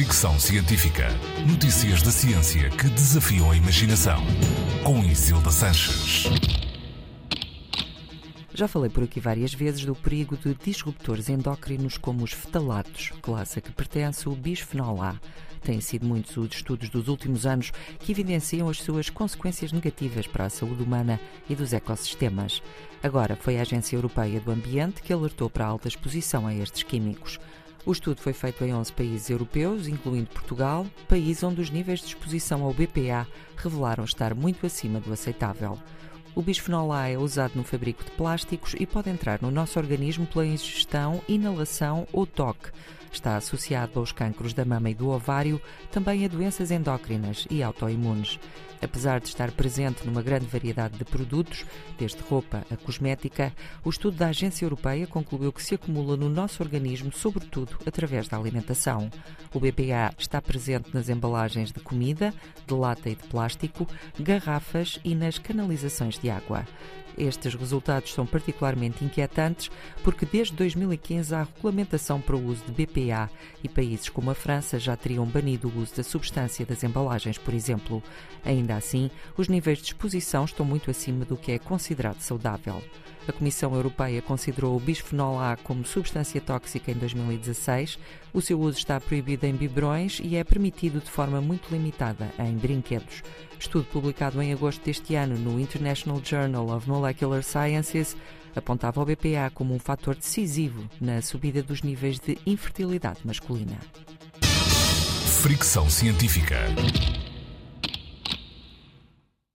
Fricção Científica. Notícias da ciência que desafiam a imaginação. Com Isilda Sanches. Já falei por aqui várias vezes do perigo de disruptores endócrinos como os fetalatos, classe a que pertence o bisfenol A. Têm sido muitos os estudos dos últimos anos que evidenciam as suas consequências negativas para a saúde humana e dos ecossistemas. Agora foi a Agência Europeia do Ambiente que alertou para a alta exposição a estes químicos. O estudo foi feito em 11 países europeus, incluindo Portugal, país onde os níveis de exposição ao BPA revelaram estar muito acima do aceitável. O bisfenol A é usado no fabrico de plásticos e pode entrar no nosso organismo pela ingestão, inalação ou toque. Está associado aos cancros da mama e do ovário, também a doenças endócrinas e autoimunes. Apesar de estar presente numa grande variedade de produtos, desde roupa a cosmética, o estudo da Agência Europeia concluiu que se acumula no nosso organismo, sobretudo através da alimentação. O BPA está presente nas embalagens de comida, de lata e de plástico, garrafas e nas canalizações de água. Estes resultados são particularmente inquietantes porque desde 2015 há regulamentação para o uso de BPA e países como a França já teriam banido o uso da substância das embalagens, por exemplo. Ainda assim, os níveis de exposição estão muito acima do que é considerado saudável. A Comissão Europeia considerou o bisfenol A como substância tóxica em 2016. O seu uso está proibido em biberões e é permitido de forma muito limitada em brinquedos. Estudo publicado em agosto deste ano no International Journal of Molecular Sciences apontava o BPA como um fator decisivo na subida dos níveis de infertilidade masculina. Fricção científica.